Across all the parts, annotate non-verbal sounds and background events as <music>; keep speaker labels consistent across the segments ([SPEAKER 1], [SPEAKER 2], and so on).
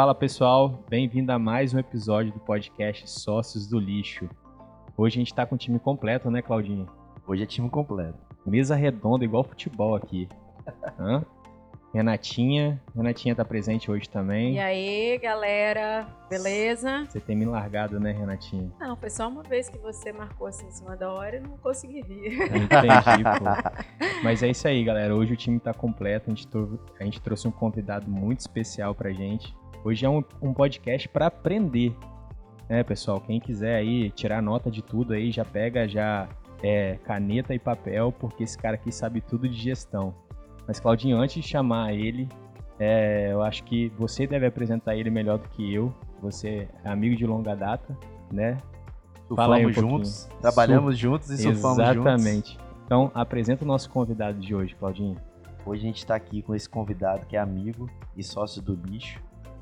[SPEAKER 1] Fala pessoal, bem-vindo a mais um episódio do podcast Sócios do Lixo. Hoje a gente tá com o time completo, né, Claudinho?
[SPEAKER 2] Hoje é time completo.
[SPEAKER 1] Mesa redonda, igual futebol aqui. <laughs> Hã? Renatinha, Renatinha tá presente hoje também.
[SPEAKER 3] E aí, galera, beleza?
[SPEAKER 1] Você tem me largado, né, Renatinha?
[SPEAKER 3] Não, foi só uma vez que você marcou assim em cima da hora e não consegui vir. <laughs>
[SPEAKER 1] Entendi, pô. <laughs> Mas é isso aí, galera. Hoje o time tá completo. A gente, trou- a gente trouxe um convidado muito especial pra gente. Hoje é um, um podcast pra aprender. Né, pessoal? Quem quiser aí tirar nota de tudo aí, já pega já é, caneta e papel, porque esse cara aqui sabe tudo de gestão. Mas, Claudinho, antes de chamar ele, é, eu acho que você deve apresentar ele melhor do que eu. Você é amigo de longa data, né? Um
[SPEAKER 2] Surfamos
[SPEAKER 1] pouquinho.
[SPEAKER 2] juntos, trabalhamos juntos e surfamos juntos.
[SPEAKER 1] Exatamente. Então, apresenta o nosso convidado de hoje, Claudinho.
[SPEAKER 2] Hoje a gente tá aqui com esse convidado que é amigo e sócio do bicho.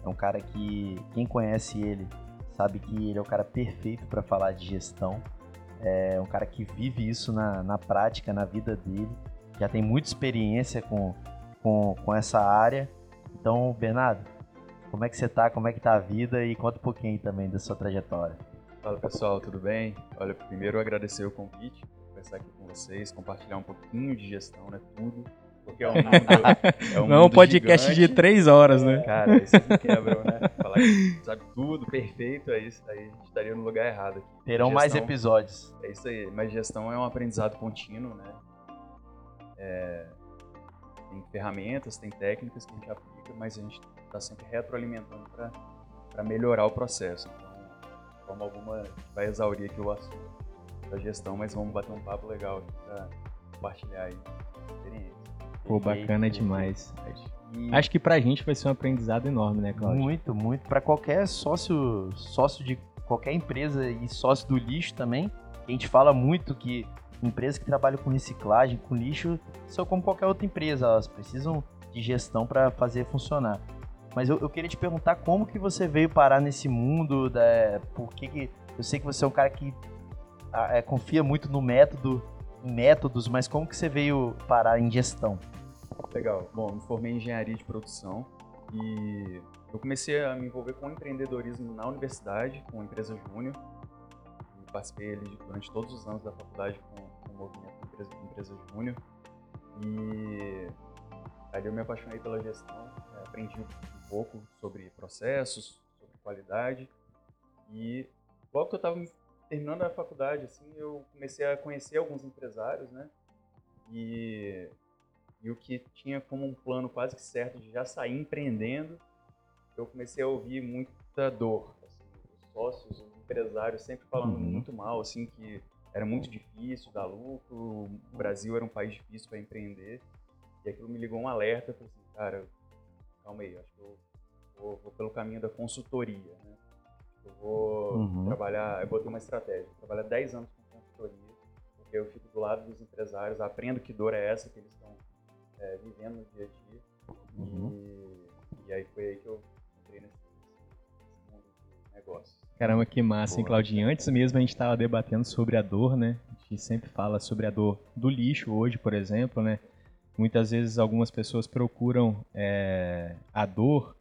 [SPEAKER 2] É um cara que, quem conhece ele, sabe que ele é o cara perfeito para falar de gestão. É um cara que vive isso na, na prática, na vida dele. Já tem muita experiência com, com, com essa área. Então, Bernardo, como é que você tá? Como é que tá a vida? E conta um pouquinho também da sua trajetória.
[SPEAKER 4] Fala pessoal, tudo bem? Olha, primeiro agradecer o convite, conversar aqui com vocês, compartilhar um pouquinho de gestão, né? Tudo. Porque é um mundo. <laughs> É um
[SPEAKER 1] Não é um
[SPEAKER 4] mundo
[SPEAKER 1] podcast
[SPEAKER 4] gigante.
[SPEAKER 1] de três horas, né?
[SPEAKER 4] Cara, isso me quebram, né? Falar que sabe tudo, perfeito, é isso. Aí a gente estaria no lugar errado aqui.
[SPEAKER 2] Terão mais
[SPEAKER 4] Gestão-
[SPEAKER 2] episódios.
[SPEAKER 4] É isso aí, mas gestão é um aprendizado contínuo, né? É, tem ferramentas, tem técnicas que a gente aplica, mas a gente está sempre retroalimentando para melhorar o processo. Então, de forma alguma, a gente vai exaurir aqui o assunto da gestão, mas vamos bater um papo legal aqui para compartilhar aí a experiência.
[SPEAKER 1] Pô, bacana demais.
[SPEAKER 2] E
[SPEAKER 1] Acho que pra gente vai ser um aprendizado enorme, né, Claudio?
[SPEAKER 2] muito, muito. Para qualquer sócio, sócio de qualquer empresa e sócio do lixo também, a gente fala muito que empresas que trabalham com reciclagem, com lixo, são como qualquer outra empresa, elas precisam de gestão para fazer funcionar. Mas eu, eu queria te perguntar como que você veio parar nesse mundo, da, por que que... Eu sei que você é um cara que ah, é, confia muito no método, em métodos, mas como que você veio parar em gestão?
[SPEAKER 4] Legal. Bom, me formei em engenharia de produção e eu comecei a me envolver com empreendedorismo na universidade, com a empresa Júnior. Participei ali durante todos os anos da faculdade com, com o movimento Empresa, empresa Júnior. E ali eu me apaixonei pela gestão, né, aprendi um pouco sobre processos, sobre qualidade. E logo que eu estava terminando a faculdade, assim, eu comecei a conhecer alguns empresários, né? E e o que tinha como um plano quase que certo de já sair empreendendo, eu comecei a ouvir muita dor. assim, os sócios, os empresários sempre falando
[SPEAKER 2] Uhum.
[SPEAKER 4] muito mal, assim, que era muito difícil dar lucro, o Brasil era um país difícil para empreender. E aquilo me ligou um alerta, eu falei assim, cara, calma aí, acho que eu vou, vou pelo caminho da consultoria, né? Eu vou
[SPEAKER 2] Uhum.
[SPEAKER 4] trabalhar, eu botei uma estratégia, trabalhar 10 anos com consultoria, porque eu fico do lado dos empresários, aprendo que dor é essa que eles estão é, vivendo no dia a dia.
[SPEAKER 2] Uhum.
[SPEAKER 4] E, e aí foi aí que eu entrei nesse, nesse mundo de negócios.
[SPEAKER 1] Caramba, que massa, hein. Claudinho? Antes mesmo a gente tava debatendo sobre a dor, né? A gente sempre fala sobre a dor do lixo hoje, por exemplo, né? Muitas vezes algumas pessoas procuram é, a dor,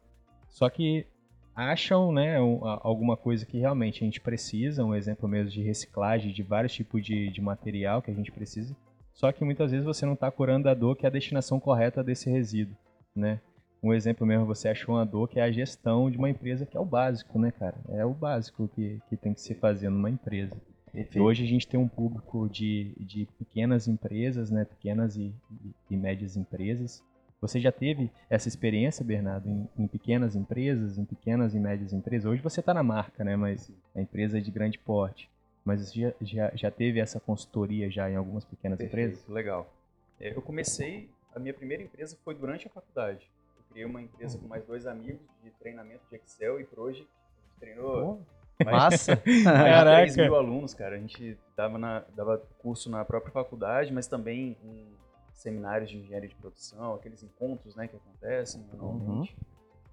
[SPEAKER 1] só que acham, né, um- alguma coisa que realmente a gente precisa, um exemplo mesmo de reciclagem de vários tipos de, de material que a gente precisa, só que muitas vezes você não está curando a dor que é a destinação correta desse resíduo, né? Um exemplo mesmo, você achou uma dor que é a gestão de uma empresa, que é o básico, né, cara? É o básico que, que tem que se fazer numa empresa.
[SPEAKER 2] Perfeito.
[SPEAKER 1] hoje a gente tem um público de, de pequenas empresas, né? Pequenas e, e- e médias empresas. Você já teve essa experiência, Bernardo, em, em pequenas empresas, em pequenas e médias empresas? Hoje você está na marca, né? Mas a empresa é de grande porte. Mas já, já, já teve essa consultoria já em algumas pequenas empresas?
[SPEAKER 4] Perfeito, legal. É, Eu comecei, a minha primeira empresa foi durante a faculdade. Eu criei uma empresa com mais dois amigos de treinamento de Excel e Project. A gente treinou
[SPEAKER 2] Pô, massa.
[SPEAKER 4] mais de <laughs>
[SPEAKER 1] Caraca.
[SPEAKER 4] 3 mil alunos, cara. A gente dava, na, dava curso na própria faculdade, mas também em seminários de engenharia de produção, aqueles encontros né, que acontecem anualmente.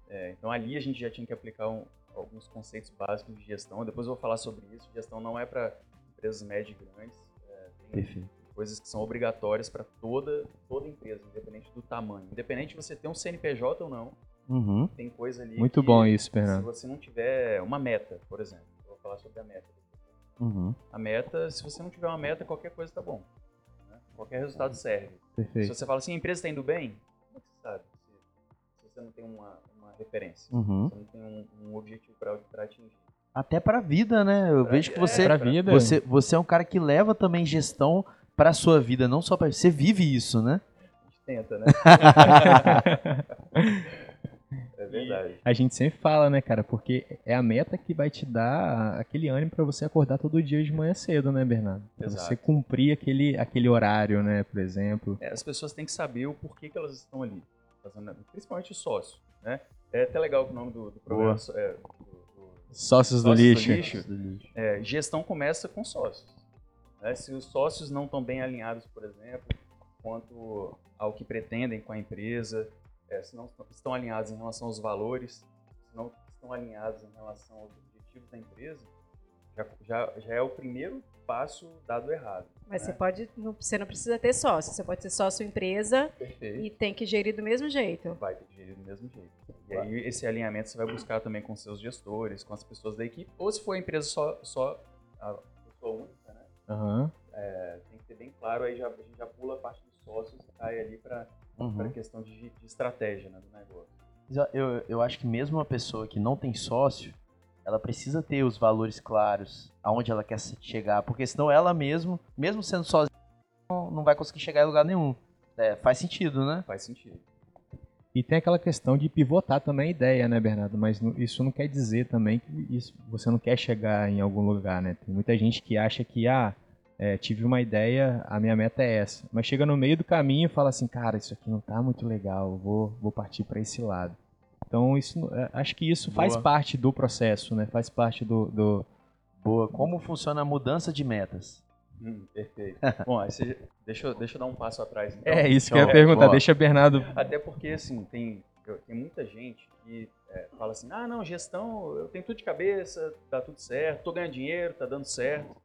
[SPEAKER 4] É, então ali a gente já tinha que aplicar um- alguns conceitos básicos de gestão. Depois eu vou falar sobre isso. Gestão não é para empresas médias e grandes. É,
[SPEAKER 2] Perfeito.
[SPEAKER 4] coisas que são obrigatórias para toda, toda empresa, independente do tamanho. Independente de você ter um CNPJ ou não,
[SPEAKER 2] Uhum.
[SPEAKER 4] Tem coisa ali.
[SPEAKER 1] Muito
[SPEAKER 4] que,
[SPEAKER 1] bom isso,
[SPEAKER 4] Se
[SPEAKER 1] Fernando.
[SPEAKER 4] você não tiver uma meta, por exemplo, eu vou falar sobre a meta.
[SPEAKER 2] Uhum.
[SPEAKER 4] A meta, se você não tiver uma meta, qualquer coisa tá bom. né? Qualquer resultado serve. Se
[SPEAKER 1] Perfeito.
[SPEAKER 4] você fala assim, a empresa está indo bem, como é que você sabe? Se, se você não tem uma, referência,
[SPEAKER 2] Uhum.
[SPEAKER 4] você não tem um, um objetivo para atingir.
[SPEAKER 2] Até pra vida, né? Eu
[SPEAKER 4] Pra-
[SPEAKER 2] vejo que
[SPEAKER 4] é,
[SPEAKER 2] você,
[SPEAKER 1] Pra vida.
[SPEAKER 2] você, você é um cara que leva também gestão pra sua vida, não só pra. Você vive isso, né?
[SPEAKER 4] A gente tenta, né? <laughs> é verdade.
[SPEAKER 1] A gente sempre fala, né, cara? Porque é a meta que vai te dar aquele ânimo pra você acordar todo dia de manhã cedo, né, Bernardo? Pra
[SPEAKER 4] Exato.
[SPEAKER 1] você cumprir aquele, aquele horário, né, por exemplo.
[SPEAKER 4] É, as pessoas têm que saber o porquê que elas estão ali, fazendo, principalmente o sócio, né? É até legal que o nome do, do programa é, do- do-
[SPEAKER 1] Sócios do
[SPEAKER 4] Sócios do
[SPEAKER 1] lixo.
[SPEAKER 4] lixo. é, gestão começa com sócios. né? Se os sócios não estão bem alinhados, por exemplo, quanto ao que pretendem com a empresa, é, se não estão alinhados em relação aos valores, se não estão alinhados em relação aos objetivos da empresa, já, já, já é o primeiro passo dado errado.
[SPEAKER 3] Mas
[SPEAKER 4] né?
[SPEAKER 3] você pode. não- Você não precisa ter sócio. Você pode ser sócio empresa
[SPEAKER 4] Perfeito.
[SPEAKER 3] e tem que gerir do mesmo jeito.
[SPEAKER 4] vai ter que gerir do mesmo jeito. E aí esse alinhamento você vai buscar também com seus gestores, com as pessoas da equipe, ou se for a empresa só, só a pessoa única, né?
[SPEAKER 1] Aham.
[SPEAKER 4] É, tem que ter bem claro, aí já, a gente já pula a parte dos sócios e cai ali para
[SPEAKER 2] Uhum.
[SPEAKER 4] a questão de, de estratégia né, do negócio.
[SPEAKER 2] Eu- Eu, acho que mesmo uma pessoa que não tem sócio, ela precisa ter os valores claros, aonde ela quer chegar, porque senão ela mesmo, mesmo sendo sozinha, não, não vai conseguir chegar em lugar nenhum. É, faz sentido, né?
[SPEAKER 4] Faz sentido.
[SPEAKER 1] E tem aquela questão de pivotar também a ideia, né, Bernardo? Mas isso não quer dizer também que isso, você não quer chegar em algum lugar, né? Tem muita gente que acha que, ah, é, tive uma ideia, a minha meta é essa. Mas chega no meio do caminho e fala assim, cara, isso aqui não tá muito legal, vou, vou partir para esse lado. Então, isso, é, acho que isso faz
[SPEAKER 2] Boa.
[SPEAKER 1] parte do processo, né? Faz parte do, do,
[SPEAKER 2] Boa. Como funciona a mudança de metas?
[SPEAKER 4] Hum, perfeito. <laughs> Bom, deixa, eu, deixa eu dar um passo atrás. Então.
[SPEAKER 1] É isso que eu ia perguntar.
[SPEAKER 2] Boa.
[SPEAKER 1] Deixa Bernardo.
[SPEAKER 4] Até porque, assim, tem, tem muita gente que é, fala assim, ah, não, gestão, eu tenho tudo de cabeça, tá tudo certo, tô ganhando dinheiro, tá dando certo.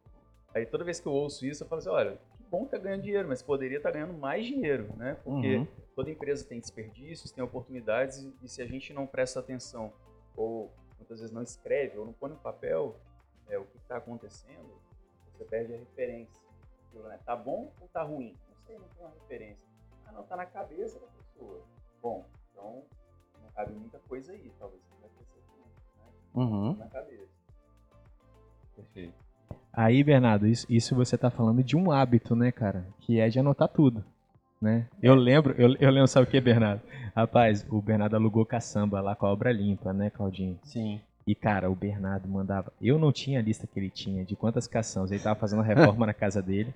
[SPEAKER 4] Aí toda vez que eu ouço isso, eu falo assim, olha, que bom que tá ganhando dinheiro, mas poderia estar ganhando mais dinheiro, né? Porque
[SPEAKER 2] Uhum.
[SPEAKER 4] toda empresa tem desperdícios, tem oportunidades, e, e se a gente não presta atenção, ou muitas vezes não escreve, ou não põe no papel é, o que está acontecendo, você perde a referência. Né? Tá bom ou tá ruim? Não sei, não tem uma referência. Ah, não, tá na cabeça da pessoa. Bom, então não cabe muita coisa aí, talvez você vai crescer muito, né?
[SPEAKER 2] Uhum.
[SPEAKER 4] Na cabeça. Perfeito.
[SPEAKER 1] Aí, Bernardo, isso, isso você tá falando de um hábito, né, cara? Que é de anotar tudo, né? Eu lembro, eu, eu lembro, sabe o que, Bernardo? Rapaz, o Bernardo alugou caçamba lá com a obra limpa, né, Claudinho?
[SPEAKER 2] Sim.
[SPEAKER 1] E, cara, o Bernardo mandava. Eu não tinha a lista que ele tinha de quantas caçambas. Ele tava fazendo a reforma na casa dele.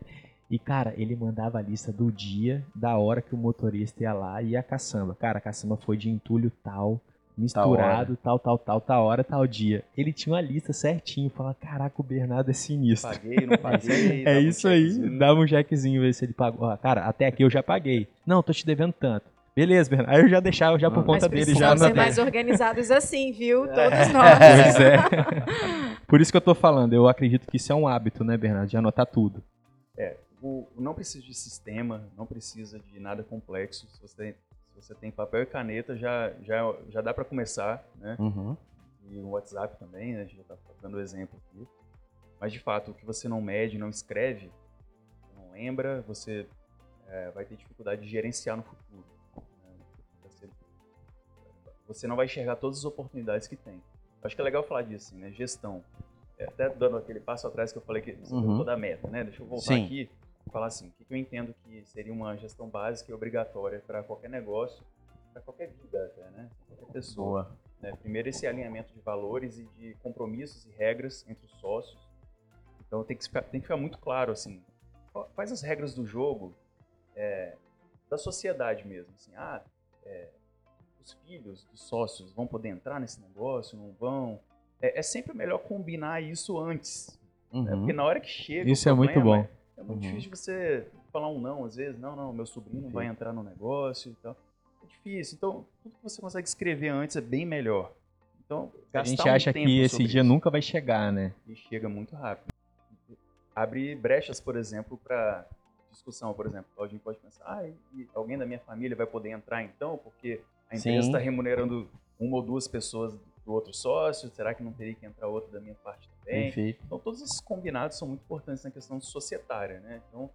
[SPEAKER 1] E, cara, ele mandava a lista do dia, da hora que o motorista ia lá e a caçamba. Cara, a caçamba foi de entulho tal, misturado, tal, tal, tal, tal hora, tal dia. Ele tinha uma lista certinho. Fala, caraca, o Bernardo é sinistro.
[SPEAKER 4] Paguei, não <laughs> paguei.
[SPEAKER 1] É
[SPEAKER 4] um
[SPEAKER 1] isso aí, dava um jackzinho, ver se ele pagou. Ó, cara, até aqui eu já paguei. Não, tô te devendo tanto. Beleza, Bernardo. Aí eu já deixava já por
[SPEAKER 2] Ah.
[SPEAKER 1] conta
[SPEAKER 3] Mas
[SPEAKER 1] dele já
[SPEAKER 3] precisamos ser mais organizados assim, viu? Todos <laughs>
[SPEAKER 1] Pois
[SPEAKER 3] nós.
[SPEAKER 1] é. Por isso que eu tô falando, eu acredito que isso é um hábito, né, Bernardo? De anotar tudo.
[SPEAKER 4] O- não precisa de sistema, não precisa de nada complexo. Se você tem, se você tem papel e caneta, já, já, já dá para começar, né?
[SPEAKER 2] Uhum.
[SPEAKER 4] E o WhatsApp também, né? A gente já tá dando exemplo aqui. Mas, de fato, o que você não mede, não escreve, não lembra, você é, vai ter dificuldade de gerenciar no futuro. Você, não vai enxergar todas as oportunidades que tem. Acho que é legal falar disso, assim, né? Gestão. É, até dando aquele passo atrás que eu falei que
[SPEAKER 2] Uhum.
[SPEAKER 4] da meta, né? Deixa eu voltar
[SPEAKER 2] Sim.
[SPEAKER 4] aqui e falar assim, o que eu entendo que seria uma gestão básica e obrigatória para qualquer negócio, para qualquer vida até, né? Qualquer pessoa. Né? Primeiro, esse alinhamento de valores e de compromissos e regras entre os sócios. Então, tem que ficar, tem que ficar muito claro, assim, quais as regras do jogo é, da sociedade mesmo. Assim, ah, é, os filhos dos sócios vão poder entrar nesse negócio, não vão? É, é sempre melhor combinar isso antes. né?
[SPEAKER 2] Uhum.
[SPEAKER 4] Porque na hora que chega.
[SPEAKER 1] Isso é muito
[SPEAKER 4] problema,
[SPEAKER 1] bom.
[SPEAKER 4] É muito
[SPEAKER 2] Uhum.
[SPEAKER 4] difícil você falar um não, às vezes. Não, não, meu sobrinho não vai entrar no negócio e tal. É difícil. Então, tudo que você consegue escrever antes é bem melhor. Então,
[SPEAKER 1] A gente
[SPEAKER 4] um
[SPEAKER 1] acha
[SPEAKER 4] tempo
[SPEAKER 1] que esse dia
[SPEAKER 4] isso.
[SPEAKER 1] nunca vai chegar, né?
[SPEAKER 4] E chega muito rápido. Abre brechas, por exemplo, para discussão, por exemplo. Alguém pode pensar, ah, e alguém da minha família vai poder entrar então, porque A empresa está remunerando uma ou duas pessoas do outro sócio, será que não teria que entrar outra da minha parte também?
[SPEAKER 2] Perfeito.
[SPEAKER 4] Então, todos esses combinados são muito importantes na questão societária, né? Então,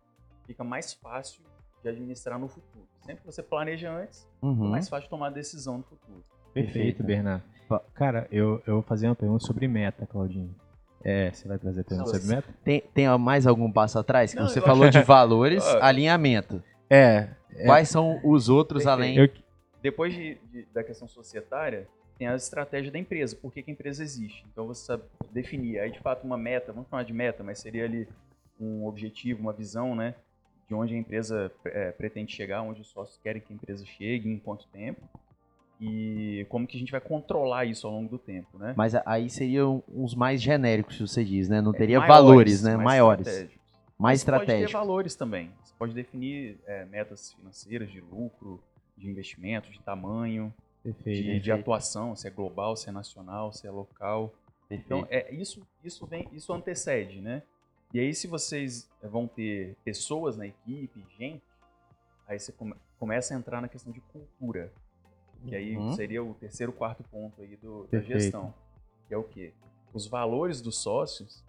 [SPEAKER 4] fica mais fácil de administrar no futuro. Sempre que você planeja antes, é
[SPEAKER 2] Uhum.
[SPEAKER 4] mais fácil tomar a decisão no futuro.
[SPEAKER 1] Perfeito,
[SPEAKER 2] Perfeito.
[SPEAKER 1] Bernardo. Cara, eu, eu vou fazer uma pergunta sobre meta, Claudinho. É, você vai trazer pergunta
[SPEAKER 4] Não,
[SPEAKER 1] sobre meta?
[SPEAKER 2] Tem, tem mais algum passo atrás?
[SPEAKER 4] Não,
[SPEAKER 2] você falou de valores, <laughs>
[SPEAKER 4] Ah.
[SPEAKER 2] alinhamento.
[SPEAKER 1] É. é,
[SPEAKER 2] Quais são os outros
[SPEAKER 4] Perfeito.
[SPEAKER 2] além?
[SPEAKER 1] eu-
[SPEAKER 4] Depois de- de- da questão societária, tem a estratégia da empresa, por que, que a empresa existe. Então você sabe definir, aí de fato uma meta, vamos chamar de meta, mas seria ali um objetivo, uma visão, né? De onde a empresa eh, pretende chegar, onde os sócios querem que a empresa chegue, em quanto tempo. E como que a gente vai controlar isso ao longo do tempo, né?
[SPEAKER 2] Mas aí seriam uns mais genéricos, se você diz, né? Não teria
[SPEAKER 4] É, Maiores,
[SPEAKER 2] valores, né?
[SPEAKER 4] mais
[SPEAKER 2] Maiores.
[SPEAKER 4] estratégicos.
[SPEAKER 2] Mais
[SPEAKER 4] Você Pode ter
[SPEAKER 2] estratégicos.
[SPEAKER 4] valores também. Você pode definir eh, metas financeiras de lucro, de investimento, de tamanho,
[SPEAKER 1] Perfeito.
[SPEAKER 4] de, de atuação, se é global, se é nacional, se é local. Então,
[SPEAKER 2] Perfeito.
[SPEAKER 4] é, isso, isso, vem, isso antecede, né? E aí, se vocês eh, vão ter pessoas na equipe, gente, aí você come- começa a entrar na questão de cultura. Que aí
[SPEAKER 2] Uhum.
[SPEAKER 4] seria o terceiro, quarto ponto aí do, da
[SPEAKER 1] Perfeito.
[SPEAKER 4] gestão. Que é o quê? Os valores dos sócios,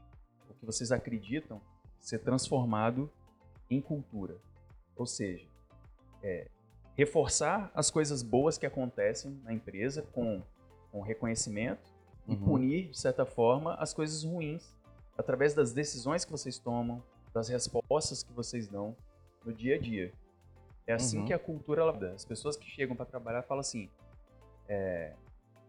[SPEAKER 4] o que vocês acreditam ser transformado em cultura. Ou seja, é, reforçar as coisas boas que acontecem na empresa com, com reconhecimento e
[SPEAKER 2] Uhum.
[SPEAKER 4] punir, de certa forma, as coisas ruins através das decisões que vocês tomam, das respostas que vocês dão no dia a dia. É assim
[SPEAKER 2] Uhum.
[SPEAKER 4] que a cultura ela dá. As pessoas que chegam para trabalhar falam assim: é,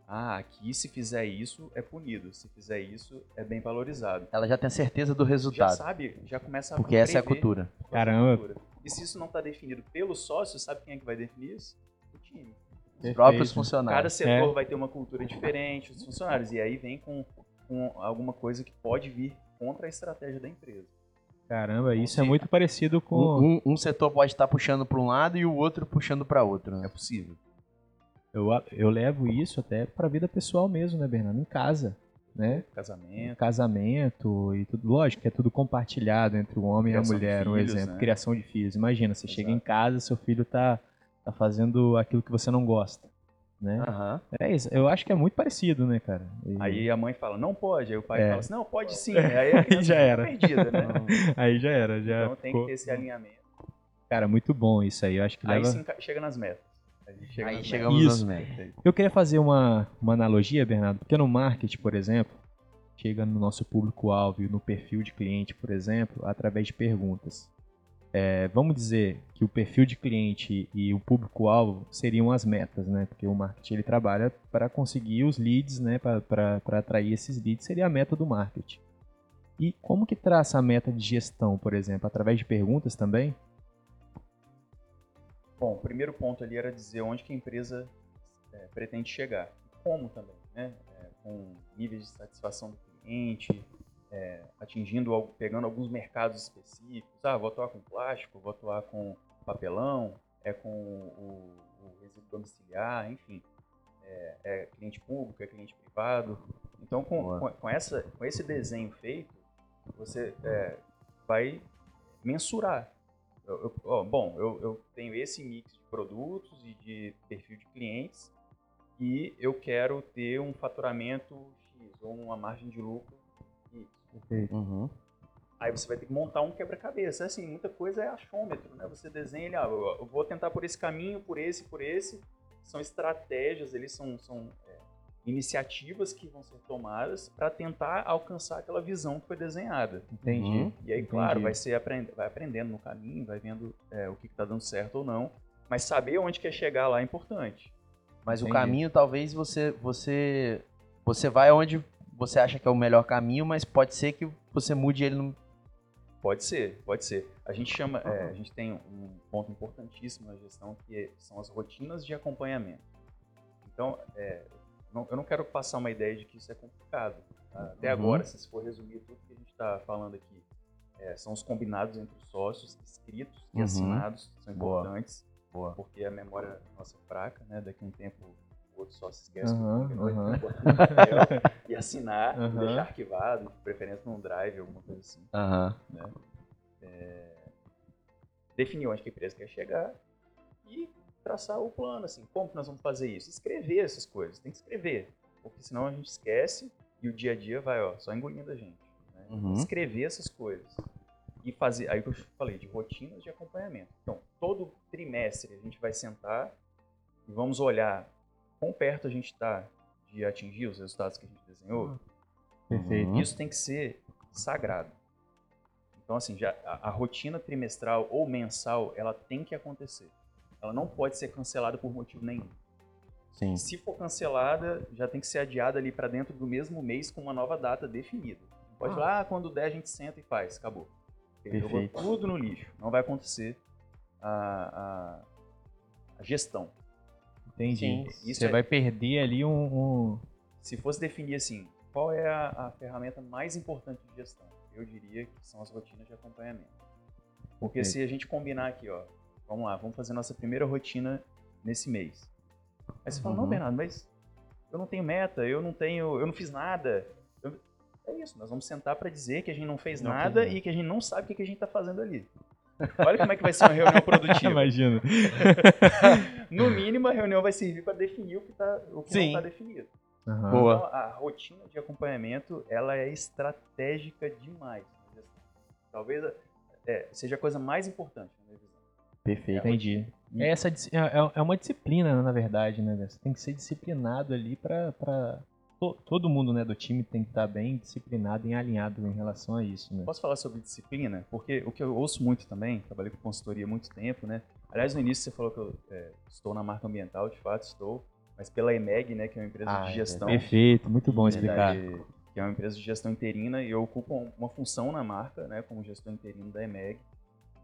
[SPEAKER 4] ah, aqui se fizer isso é punido, se fizer isso é bem valorizado.
[SPEAKER 2] Ela já tem a certeza do
[SPEAKER 4] Já
[SPEAKER 2] resultado.
[SPEAKER 4] sabe, já começa a
[SPEAKER 2] Porque essa é a cultura.
[SPEAKER 4] é a
[SPEAKER 1] Caramba.
[SPEAKER 4] cultura. E se isso não está definido pelos sócios, sabe quem é que vai definir isso? O time.
[SPEAKER 2] Os
[SPEAKER 1] Perfeito.
[SPEAKER 2] próprios
[SPEAKER 4] Cada
[SPEAKER 2] funcionários.
[SPEAKER 4] setor
[SPEAKER 1] É.
[SPEAKER 4] vai ter uma cultura diferente, os funcionários. E aí vem com, com alguma coisa que pode vir contra a estratégia da empresa.
[SPEAKER 1] Caramba, isso é
[SPEAKER 4] Sim.
[SPEAKER 1] muito parecido com.
[SPEAKER 2] Um, um- um setor pode estar puxando para um lado e o outro puxando para outro.
[SPEAKER 4] É
[SPEAKER 2] Né?
[SPEAKER 4] possível.
[SPEAKER 1] Eu, eu levo isso até pra vida pessoal mesmo, né, Bernardo? Em casa, né?
[SPEAKER 4] Casamento.
[SPEAKER 1] Casamento e tudo. Lógico que é tudo compartilhado entre o homem
[SPEAKER 4] Criação
[SPEAKER 1] e a mulher, um
[SPEAKER 4] filhos,
[SPEAKER 1] exemplo.
[SPEAKER 4] né?
[SPEAKER 1] Criação de filhos. Imagina, você chega em
[SPEAKER 4] Exato.
[SPEAKER 1] casa, seu filho tá, tá fazendo aquilo que você não gosta, né?
[SPEAKER 2] Aham.
[SPEAKER 1] É isso. Eu acho que é muito parecido, né, cara? E-
[SPEAKER 4] Aí a mãe fala, não pode. Aí o pai
[SPEAKER 1] É.
[SPEAKER 4] fala assim, não, pode sim. Aí a <laughs> criança
[SPEAKER 1] Já era.
[SPEAKER 4] perdida, né? <laughs>
[SPEAKER 1] Aí já era, já
[SPEAKER 4] Então tem
[SPEAKER 1] ficou-
[SPEAKER 4] que ter esse alinhamento.
[SPEAKER 1] Cara, muito bom isso aí. Eu acho que
[SPEAKER 4] Aí
[SPEAKER 1] leva...
[SPEAKER 4] sim chega nas metas.
[SPEAKER 2] Aí chegamos nas metas.
[SPEAKER 1] Eu queria fazer uma, uma analogia, Bernardo, porque no marketing, por exemplo, chega no nosso público-alvo e no perfil de cliente, por exemplo, através de perguntas. É, vamos dizer que o perfil de cliente e o público-alvo seriam as metas, né? Porque o marketing ele trabalha para conseguir os leads, né? Para atrair esses leads, seria a meta do marketing. E como que traça a meta de gestão, por exemplo? Através de perguntas também?
[SPEAKER 4] Bom, o primeiro ponto ali era dizer onde que a empresa é, pretende chegar. E como também, né? É, com níveis de satisfação do cliente, é, atingindo, pegando alguns mercados específicos. Ah, vou atuar com plástico, vou atuar com papelão, é com o, o resíduo domiciliar, enfim. É, é cliente público, é cliente privado. Então, com, com, com essa, com esse desenho feito, você é, vai mensurar. Eu- eu- bom, eu, eu tenho esse mix de produtos e de perfil de clientes e eu quero ter um faturamento X ou uma margem de lucro X.
[SPEAKER 2] Uhum.
[SPEAKER 4] Aí você vai ter que montar um quebra-cabeça. Assim, muita coisa é achômetro, né? Você desenha ele, ah, eu eu vou tentar por esse caminho, por esse, por esse. São estratégias, eles são, são é, iniciativas que vão ser tomadas para tentar alcançar aquela visão que foi desenhada.
[SPEAKER 1] Entendi.
[SPEAKER 2] Uhum.
[SPEAKER 4] E aí,
[SPEAKER 1] Entendi.
[SPEAKER 4] claro, vai, ser aprend... vai aprendendo no caminho, vai vendo é, o que está dando certo ou não. Mas saber onde quer chegar lá é importante.
[SPEAKER 2] Mas o
[SPEAKER 1] Entendi.
[SPEAKER 2] caminho, talvez você, você, você vai onde você acha que é o melhor caminho, mas pode ser que você mude ele no.
[SPEAKER 4] Pode ser, pode ser. A gente chama, é, a gente tem um ponto importantíssimo na gestão que é- são as rotinas de acompanhamento. Então, é, não- eu não quero passar uma ideia de que isso é complicado. tá? Até
[SPEAKER 2] Uhum.
[SPEAKER 4] agora, se for resumir tudo que a gente está falando aqui, é, são os combinados entre os sócios, escritos e
[SPEAKER 2] Uhum.
[SPEAKER 4] assinados, são importantes,
[SPEAKER 2] Boa.
[SPEAKER 4] porque a memória nossa é fraca, né? Daqui a um tempo o outro sócio esquece
[SPEAKER 1] Aham,
[SPEAKER 4] que combinou, ele
[SPEAKER 1] aham.
[SPEAKER 4] tem que botar no papel e assinar,
[SPEAKER 1] Aham. <laughs>
[SPEAKER 4] deixar arquivado, de preferência num drive, alguma coisa assim
[SPEAKER 2] Aham.
[SPEAKER 4] definir onde que a empresa quer chegar e traçar o plano, assim, como que nós vamos fazer isso? Escrever essas coisas, tem que escrever, porque senão a gente esquece e o dia a dia vai, ó, só engolindo a gente. Né?
[SPEAKER 2] Uhum.
[SPEAKER 4] Escrever essas coisas e fazer, aí que eu falei, de rotinas de acompanhamento. Então, todo trimestre a gente vai sentar e vamos olhar quão perto a gente está de atingir os resultados que a gente desenhou.
[SPEAKER 1] Perfeito.
[SPEAKER 2] Uhum.
[SPEAKER 4] Isso tem que ser sagrado. Então, assim, já, a, a rotina trimestral ou mensal, ela tem que acontecer. Ela não pode ser cancelada por motivo nenhum.
[SPEAKER 2] Sim.
[SPEAKER 4] Se for cancelada, já tem que ser adiada ali para dentro do mesmo mês com uma nova data definida. Não pode
[SPEAKER 3] Ah.
[SPEAKER 4] falar, ah, quando der a gente senta e faz, acabou. Jogou
[SPEAKER 2] Perfeito.
[SPEAKER 4] tudo no lixo. Não vai acontecer a, a- a gestão.
[SPEAKER 1] Entendi.
[SPEAKER 2] Sim.
[SPEAKER 4] Isso
[SPEAKER 1] Você
[SPEAKER 4] é-
[SPEAKER 1] vai perder ali um. um-
[SPEAKER 4] Se fosse definir assim, qual é a, a ferramenta mais importante de gestão? Eu diria que são as rotinas de acompanhamento. Porque se a gente combinar aqui, ó, vamos lá, vamos fazer nossa primeira rotina nesse mês. Aí você fala, não,
[SPEAKER 2] Uhum.
[SPEAKER 4] Bernardo, mas eu não tenho meta, eu não tenho, eu não fiz nada. Eu- É isso, nós vamos sentar para dizer que a gente não fez
[SPEAKER 2] Não
[SPEAKER 4] nada e que a gente não sabe o que que a gente está fazendo ali. Olha como é que vai ser uma reunião produtiva. <laughs>
[SPEAKER 1] Imagina. <laughs>
[SPEAKER 4] No mínimo, a reunião vai servir para definir o que, tá, o que não está definido.
[SPEAKER 1] Aham.
[SPEAKER 2] Boa.
[SPEAKER 4] Então, a rotina de acompanhamento, ela é estratégica demais. Talvez é, seja a coisa mais importante na minha visão.
[SPEAKER 2] Perfeito.
[SPEAKER 1] Entendi. É, essa, é, é- é uma disciplina, na verdade, né? Você tem que ser disciplinado ali pra. pra... to- Todo mundo né, do time tem que estar bem disciplinado e alinhado em relação a isso, né?
[SPEAKER 4] Posso falar sobre disciplina? Porque o que eu ouço muito também, trabalhei com consultoria há muito tempo, né? Aliás, no início você falou que eu é, estou na marca ambiental, de fato estou, mas pela EMEG, né, que é uma empresa
[SPEAKER 2] Ah,
[SPEAKER 4] de
[SPEAKER 2] é
[SPEAKER 4] gestão.
[SPEAKER 1] Perfeito, muito bom explicar.
[SPEAKER 4] Verdade, que é uma empresa de gestão interina e eu ocupo um- uma função na marca, né, como gestor interino da EMEG.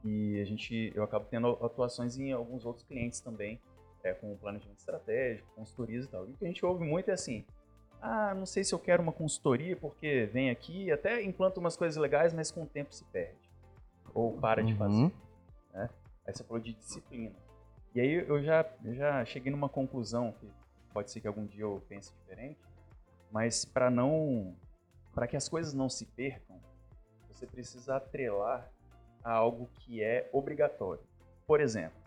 [SPEAKER 4] E a gente, eu acabo tendo atuações em alguns outros clientes também, é, com planejamento estratégico, consultorias e tal. E o que a gente ouve muito é assim, ah, não sei se eu quero uma consultoria porque vem aqui, até implanta umas coisas legais, mas com o tempo se perde. Ou para de fazer.
[SPEAKER 2] Uhum.
[SPEAKER 4] Aí você falou de disciplina. E aí eu já, eu já cheguei numa conclusão que pode ser que algum dia eu pense diferente, mas para não, para que as coisas não se percam, você precisa atrelar a algo que é obrigatório. Por exemplo,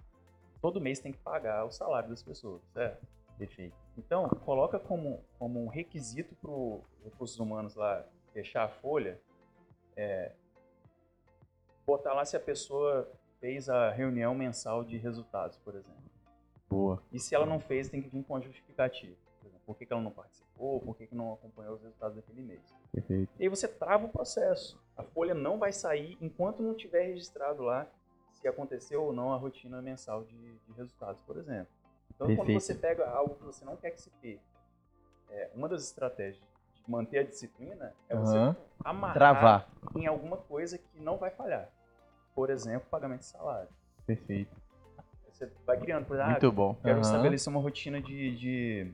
[SPEAKER 4] todo mês tem que pagar o salário das pessoas, certo?
[SPEAKER 2] Perfeito.
[SPEAKER 4] Então, coloca como, como um requisito para os recursos humanos lá fechar a folha, é, botar lá se a pessoa fez a reunião mensal de resultados, por exemplo.
[SPEAKER 2] Boa.
[SPEAKER 4] E se ela não fez, tem que vir com a justificativa. Por, que, que ela não participou, por que, que não acompanhou os resultados daquele mês.
[SPEAKER 1] Perfeito.
[SPEAKER 4] E aí você trava o processo. A folha não vai sair enquanto não tiver registrado lá se aconteceu ou não a rotina mensal de, de resultados, por exemplo. Então, quando
[SPEAKER 2] Perfeito.
[SPEAKER 4] você pega algo que você não quer que se perca, é, uma das estratégias de manter a disciplina é você amarrar
[SPEAKER 2] Travar.
[SPEAKER 4] em alguma coisa que não vai falhar. Por exemplo, pagamento de salário.
[SPEAKER 1] Perfeito.
[SPEAKER 4] Você vai criando, por exemplo, ah,
[SPEAKER 2] Muito bom.
[SPEAKER 4] quero
[SPEAKER 1] Aham.
[SPEAKER 4] estabelecer uma rotina de, de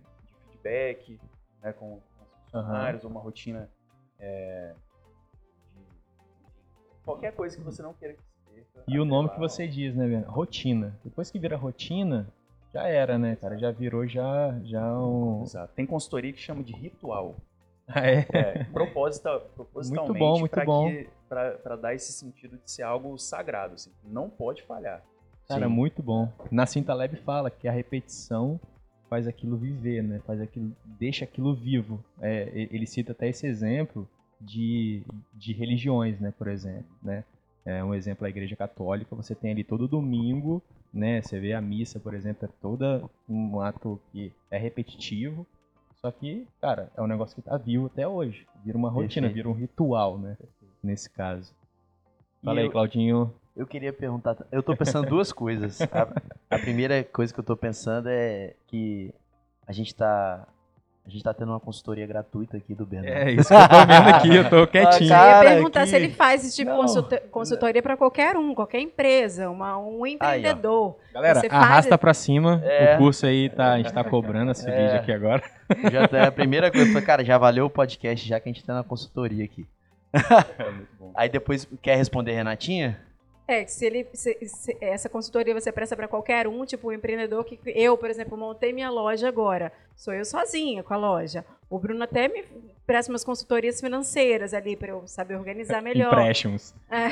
[SPEAKER 4] feedback né, com, com os funcionários, ou uma rotina é, de qualquer coisa que você não queira que se perca.
[SPEAKER 1] E o nome que
[SPEAKER 4] atrelar
[SPEAKER 1] você diz, né, Bernardo? Rotina. Depois que vira rotina, já era, né, cara? Já virou já, já
[SPEAKER 4] ao-
[SPEAKER 1] um.
[SPEAKER 4] Exato. Tem consultoria que chama de ritual.
[SPEAKER 1] Ah, é?
[SPEAKER 4] É, proposita, propositalmente
[SPEAKER 1] bom, muito
[SPEAKER 4] pra
[SPEAKER 1] bom.
[SPEAKER 4] que- pra- pra dar esse sentido de ser algo sagrado. Assim, não pode falhar.
[SPEAKER 1] Cara,
[SPEAKER 2] Sim.
[SPEAKER 1] muito bom. Na Cinta Lab fala que a repetição faz aquilo viver, né? Faz aquilo, deixa aquilo vivo. É, ele cita até esse exemplo de, de religiões, né? Por exemplo, né? É um exemplo a Igreja Católica. Você tem ali todo domingo, né? Você vê a missa, por exemplo, é toda um ato que é repetitivo. Só que, cara, é um negócio que tá vivo até hoje. Vira uma rotina,
[SPEAKER 2] Perfeito.
[SPEAKER 1] vira um ritual, né? Nesse caso. Fala
[SPEAKER 2] E
[SPEAKER 1] aí,
[SPEAKER 2] eu-
[SPEAKER 1] Claudinho.
[SPEAKER 2] Eu queria perguntar. Eu tô pensando duas coisas. <laughs> A, a primeira coisa que eu tô pensando é que a gente tá. A gente tá tendo uma consultoria gratuita aqui do Bernardo.
[SPEAKER 1] É isso que eu tô vendo aqui, eu tô <laughs> quietinho.
[SPEAKER 2] cara.
[SPEAKER 3] Eu ia perguntar
[SPEAKER 2] que-
[SPEAKER 3] se ele faz esse tipo de consultoria para qualquer um, qualquer empresa, uma, um empreendedor.
[SPEAKER 1] Galera,
[SPEAKER 3] Você faz-
[SPEAKER 1] arrasta pra cima.
[SPEAKER 2] É.
[SPEAKER 1] O curso aí tá, a gente tá cobrando esse
[SPEAKER 2] É.
[SPEAKER 1] vídeo aqui agora.
[SPEAKER 2] Já tá, a primeira coisa cara, já valeu o podcast, já que a gente tá na consultoria aqui.
[SPEAKER 4] É muito bom.
[SPEAKER 2] Aí depois, quer responder, Renatinha?
[SPEAKER 3] É, se ele se, se, essa consultoria você presta para qualquer um, tipo um empreendedor que eu, por exemplo, montei minha loja agora. Sou eu sozinha com a loja. O Bruno até me presta umas consultorias financeiras ali para eu saber organizar melhor.
[SPEAKER 1] Empréstimos. É.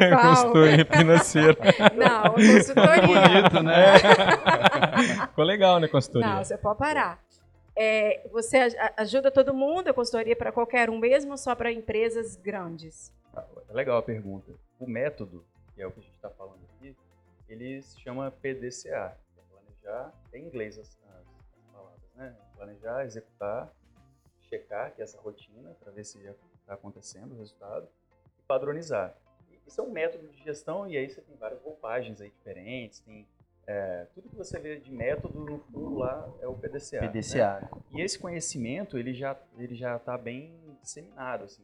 [SPEAKER 1] <laughs>
[SPEAKER 3] consultoria
[SPEAKER 1] financeira.
[SPEAKER 3] Não, consultoria.
[SPEAKER 1] Bonito, né? <laughs> Ficou legal, né, consultoria?
[SPEAKER 3] Não, você pode parar. É, você ajuda todo mundo, a consultoria para qualquer um mesmo, só para empresas grandes?
[SPEAKER 4] É legal a pergunta. O método, que é o que a gente está falando aqui, ele se chama PDCA. É planejar, é em inglês as, as, as, palavras, né? Planejar, executar, checar, que é essa rotina, para ver se está acontecendo o resultado, e padronizar. Isso é um método de gestão e aí você tem várias roupagens aí diferentes, tem é, tudo que você vê de método no fundo lá é o PDCA.
[SPEAKER 2] PDCA.
[SPEAKER 4] Né? E esse conhecimento ele já ele já está bem disseminado, assim,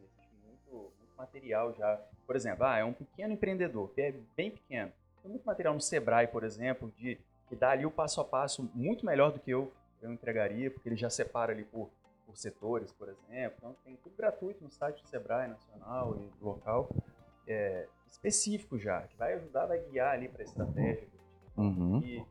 [SPEAKER 4] material já. Por exemplo, ah, é um pequeno empreendedor, que é bem pequeno. Tem muito material no Sebrae, por exemplo, de que dá ali o passo a passo muito melhor do que eu, eu entregaria, porque ele já separa ali por, por setores, por exemplo. Então tem tudo gratuito no site do Sebrae Nacional e local, é, específico já, que vai ajudar, vai guiar ali para a estratégia,
[SPEAKER 2] uhum.
[SPEAKER 4] e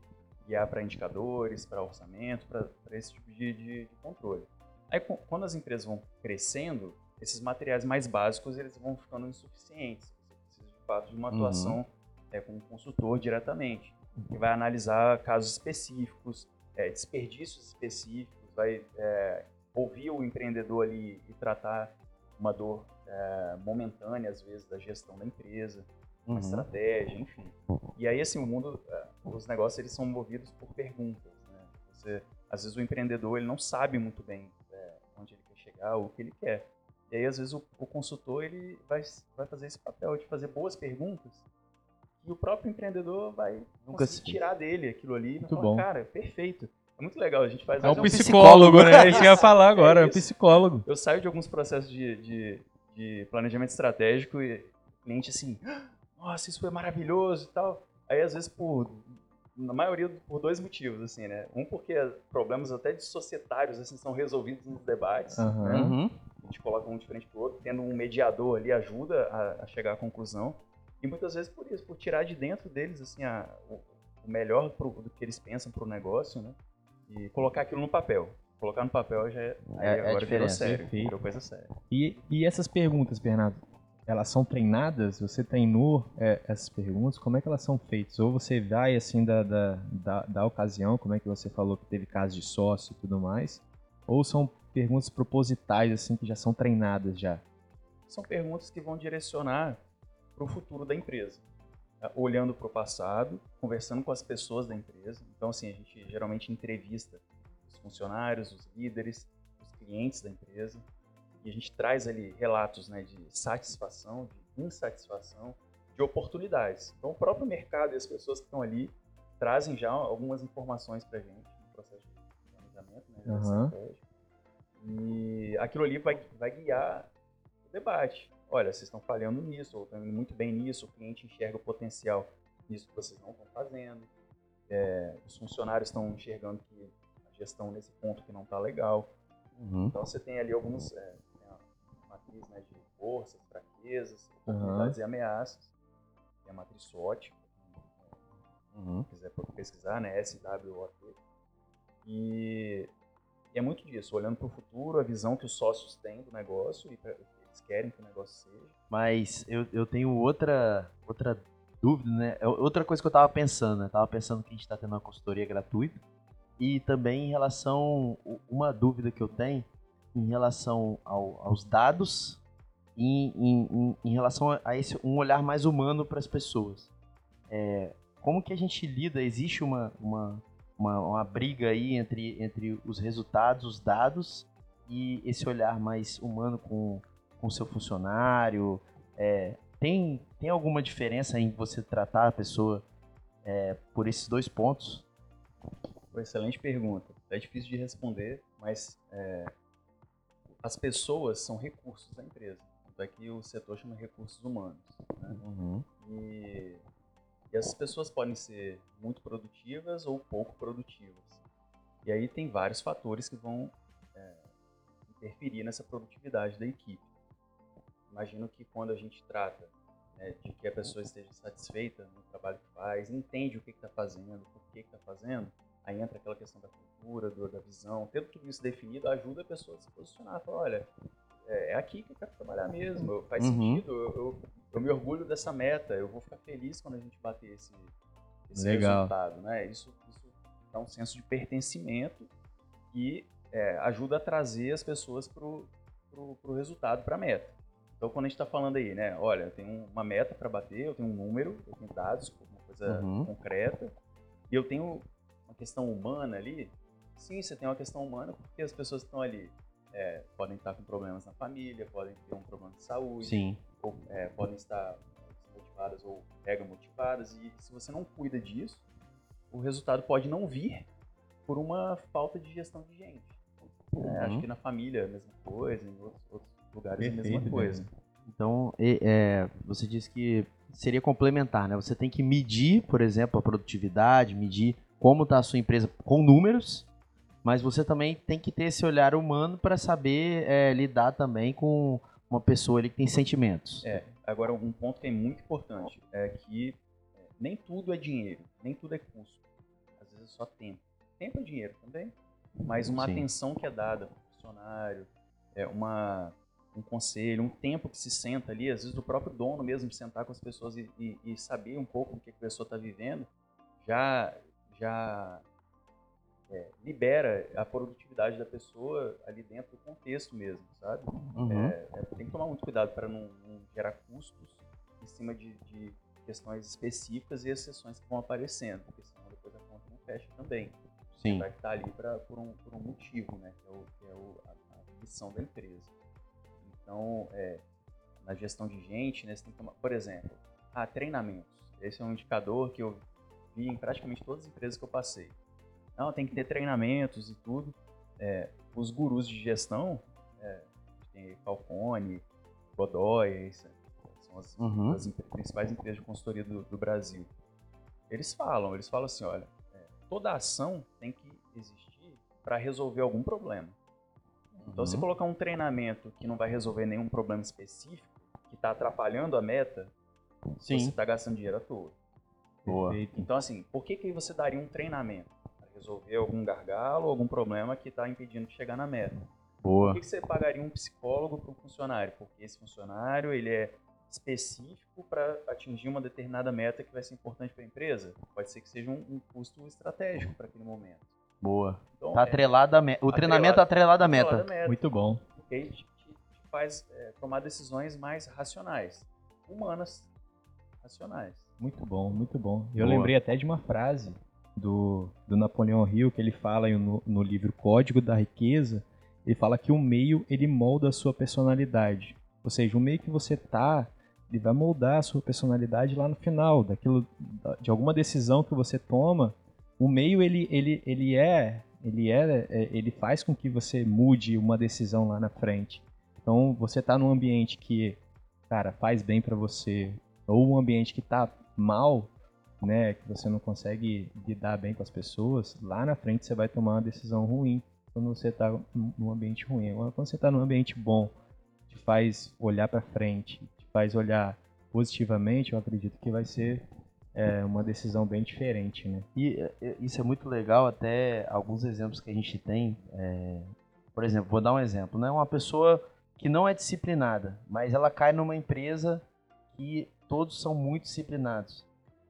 [SPEAKER 4] guiar para indicadores, para orçamento, para esse tipo de, de, de controle. Aí quando as empresas vão crescendo, esses materiais mais básicos eles vão ficando insuficientes. Você precisa de fato de uma uhum. atuação uhum. é, com um consultor diretamente, que vai analisar casos específicos, é, desperdícios específicos, vai é, ouvir o empreendedor ali e tratar uma dor é, momentânea, às vezes, da gestão da empresa, uma uhum. estratégia, enfim. E aí, assim, o mundo, é, os negócios, eles são movidos por perguntas, né? Você, às vezes, o empreendedor, ele não sabe muito bem é, onde ele quer chegar, ou o que ele quer. E aí, às vezes, o, o, consultor ele vai, vai fazer esse papel de fazer boas perguntas e o próprio empreendedor vai Nunca se tirar dele aquilo ali.
[SPEAKER 1] Muito falar, bom.
[SPEAKER 4] Cara, perfeito. É muito legal, a gente faz...
[SPEAKER 1] É um, psicólogo, né? A gente ia falar agora, é, <laughs> é um psicólogo.
[SPEAKER 4] Eu saio de alguns processos de, de, de planejamento estratégico e o cliente assim, nossa, isso foi maravilhoso e tal. Aí, às vezes, por na maioria por dois motivos, assim, né? Um porque problemas até de societários assim são resolvidos nos debates,
[SPEAKER 1] uhum.
[SPEAKER 4] né? A gente coloca um de frente pro outro, tendo um mediador ali ajuda a, a, chegar à conclusão. E muitas vezes por isso, por tirar de dentro deles assim a, o, o, melhor pro, do que eles pensam para o negócio, né? E colocar aquilo no papel. Colocar no papel já é,
[SPEAKER 2] é, é agora virou
[SPEAKER 4] sério, virou coisa séria.
[SPEAKER 1] E, e essas perguntas, Bernardo, elas são treinadas? Você treinou é, essas perguntas? Como é que elas são feitas? Ou você vai assim da, da, da, da ocasião, como é que você falou que teve caso de sócio e tudo mais? Ou são perguntas propositais, assim, que já são treinadas já?
[SPEAKER 4] São perguntas que vão direcionar para o futuro da empresa. Tá? Olhando para o passado, conversando com as pessoas da empresa. Então, assim, a gente geralmente entrevista os funcionários, os líderes, os clientes da empresa. E a gente traz ali relatos né, de satisfação, de insatisfação, de oportunidades. Então, o próprio mercado e as pessoas que estão ali trazem já algumas informações para a gente no processo de planejamento, né,
[SPEAKER 1] uhum.
[SPEAKER 4] E aquilo ali vai, vai guiar o debate. Olha, vocês estão falhando nisso, ou estão indo muito bem nisso, o cliente enxerga o potencial nisso que vocês não estão fazendo. É, os funcionários estão enxergando que a gestão nesse ponto que não está legal.
[SPEAKER 1] Uhum.
[SPEAKER 4] Então você tem ali alguns é, matriz né, de forças, fraquezas, oportunidades uhum. e ameaças. Tem a matriz SWOT, uhum. se quiser pesquisar, né, SWOT. E e é muito disso, olhando para o futuro, a visão que os sócios têm do negócio e que eles querem que o negócio seja.
[SPEAKER 2] Mas eu, eu tenho outra, outra dúvida, né? É outra coisa que eu estava pensando, né? Tava pensando que a gente está tendo uma consultoria gratuita e também em relação, uma dúvida que eu tenho em relação ao, aos dados e em, em, em, relação a esse um olhar mais humano para as pessoas. É, como que a gente lida? Existe uma, uma uma, uma briga aí entre, entre os resultados, os dados e esse olhar mais humano com o seu funcionário. É, tem, tem alguma diferença em você tratar a pessoa é, por esses dois pontos?
[SPEAKER 4] Excelente pergunta. É difícil de responder, mas é, as pessoas são recursos da empresa. Tanto é o setor chama recursos humanos. Né?
[SPEAKER 2] Uhum.
[SPEAKER 4] E e essas pessoas podem ser muito produtivas ou pouco produtivas. E aí tem vários fatores que vão é, interferir nessa produtividade da equipe. Imagino que quando a gente trata né, de que a pessoa esteja satisfeita no trabalho que faz, entende o que está fazendo, por que está fazendo, aí entra aquela questão da cultura, do, da visão, tendo tudo isso definido, ajuda a pessoa a se posicionar, falar, olha, é, é aqui que eu quero trabalhar mesmo, faz uhum. sentido, eu, eu, eu, me orgulho dessa meta, eu vou ficar feliz quando a gente bater esse, esse resultado, né? Isso, isso dá um senso de pertencimento e é, ajuda a trazer as pessoas para o resultado, para a meta. Então, quando a gente está falando aí, né? Olha, eu tenho uma meta para bater, eu tenho um número, eu tenho dados, uma coisa uhum. concreta, e eu tenho uma questão humana ali. Sim, você tem uma questão humana porque as pessoas estão ali é, podem estar com problemas na família, podem ter um problema de saúde,
[SPEAKER 2] Sim.
[SPEAKER 4] É, podem estar motivadas ou mega motivadas, e se você não cuida disso, o resultado pode não vir por uma falta de gestão de gente. É, uhum. acho que na família é a mesma coisa, em outros, outros lugares Perfeito, é a mesma coisa. Mesmo.
[SPEAKER 2] Então, é, você disse que seria complementar, né? Você tem que medir, por exemplo, a produtividade, medir como está a sua empresa com números, mas você também tem que ter esse olhar humano para saber é, lidar também com uma pessoa ali que tem sentimentos.
[SPEAKER 4] É, agora um ponto que é muito importante é que é, nem tudo é dinheiro, nem tudo é custo. Às vezes é só tempo. Tempo é dinheiro também, mas uma Sim. atenção que é dada para o funcionário, é uma um conselho, um tempo que se senta ali, às vezes do próprio dono mesmo, de sentar com as pessoas e, e, e saber um pouco o que a pessoa está vivendo, já, já é, libera a produtividade da pessoa ali dentro do contexto mesmo, sabe? Uhum. É, é, tem que tomar muito cuidado para não, não, gerar custos em cima de, de, questões específicas e exceções que vão aparecendo, porque senão depois a conta não fecha também.
[SPEAKER 2] Sim.
[SPEAKER 4] Vai estar ali pra, por, um, por um motivo, né? Que é, o, que é o, a, a missão da empresa. Então, é, na gestão de gente, né, você tem que tomar, por exemplo, ah, treinamentos. Esse é um indicador que eu vi em praticamente todas as empresas que eu passei. Não, tem que ter treinamentos e tudo. É, os gurus de gestão, é, tem Falcone, Godoy, são as, uhum. as, principais empresas de consultoria do, do, Brasil. Eles falam, eles falam assim, olha, é, toda ação tem que existir para resolver algum problema. Então, uhum. se colocar um treinamento que não vai resolver nenhum problema específico, que está atrapalhando a meta, Sim. você está gastando dinheiro à toa.
[SPEAKER 2] Boa.
[SPEAKER 4] Então, assim, por que, que você daria um treinamento? Resolver algum gargalo, algum problema que está impedindo de chegar na meta.
[SPEAKER 2] Boa.
[SPEAKER 4] Por que, você pagaria um psicólogo para um funcionário? Porque esse funcionário, ele é específico para atingir uma determinada meta que vai ser importante para a empresa. Pode ser que seja um, um custo estratégico para aquele momento.
[SPEAKER 2] Boa. Então, tá é, atrelado a me... O treinamento atrelado à meta. meta.
[SPEAKER 1] Muito bom.
[SPEAKER 4] Porque a gente faz é, tomar decisões mais racionais, humanas, racionais.
[SPEAKER 1] Muito bom, muito bom. Eu Boa. lembrei até de uma frase do, do Napoleão Hill que ele fala no, no livro Código da Riqueza. Ele fala que o meio ele molda a sua personalidade. Ou seja, o meio que você tá, ele vai moldar a sua personalidade lá no final, daquilo, de alguma decisão que você toma o meio ele, ele, ele é ele é, é, ele faz com que você mude uma decisão lá na frente. Então, você está num ambiente que, cara, faz bem para você, ou um ambiente que está mal, né, que você não consegue lidar bem com as pessoas, lá na frente você vai tomar uma decisão ruim quando você está num ambiente ruim. Agora, quando você está num ambiente bom, te faz olhar para frente, te faz olhar positivamente, eu acredito que vai ser é uma decisão bem diferente, né?
[SPEAKER 2] E isso é muito legal, até alguns exemplos que a gente tem. É, por exemplo, vou dar um exemplo, né? Uma pessoa que não é disciplinada, mas ela cai numa empresa que todos são muito disciplinados.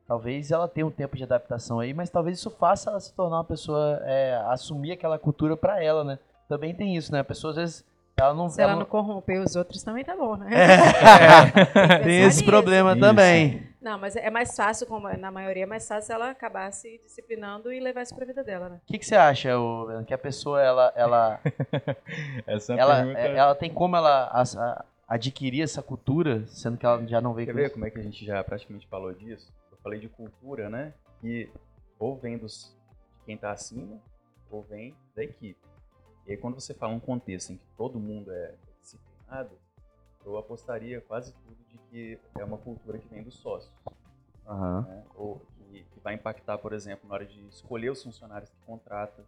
[SPEAKER 2] Talvez ela tenha um tempo de adaptação aí, mas talvez isso faça ela se tornar uma pessoa, é, assumir aquela cultura para ela, né? Também tem isso, né? A pessoa às vezes ela não,
[SPEAKER 3] Se ela, ela não corromper os outros também tá bom, né?
[SPEAKER 2] É. <laughs> tem esse problema isso. também.
[SPEAKER 3] Não, mas é mais fácil, como na maioria, é mais fácil ela acabar se disciplinando e levar isso pra vida dela, né?
[SPEAKER 2] O que, que você acha, o, que a pessoa, ela. Ela, <laughs>
[SPEAKER 1] essa
[SPEAKER 2] ela,
[SPEAKER 1] pergunta...
[SPEAKER 2] É, ela tem como ela a, a, adquirir essa cultura, sendo que ela já não veio
[SPEAKER 4] Quer ver isso? como é que a gente já praticamente falou disso? Falei de cultura, né? Que ou vem dos, de quem tá acima, ou vem da equipe. E aí, quando você fala um contexto em que todo mundo é disciplinado, eu apostaria quase tudo de que é uma cultura que vem dos sócios.
[SPEAKER 2] Uhum.
[SPEAKER 4] Né? Ou que, que, vai impactar, por exemplo, na hora de escolher os funcionários que contrata.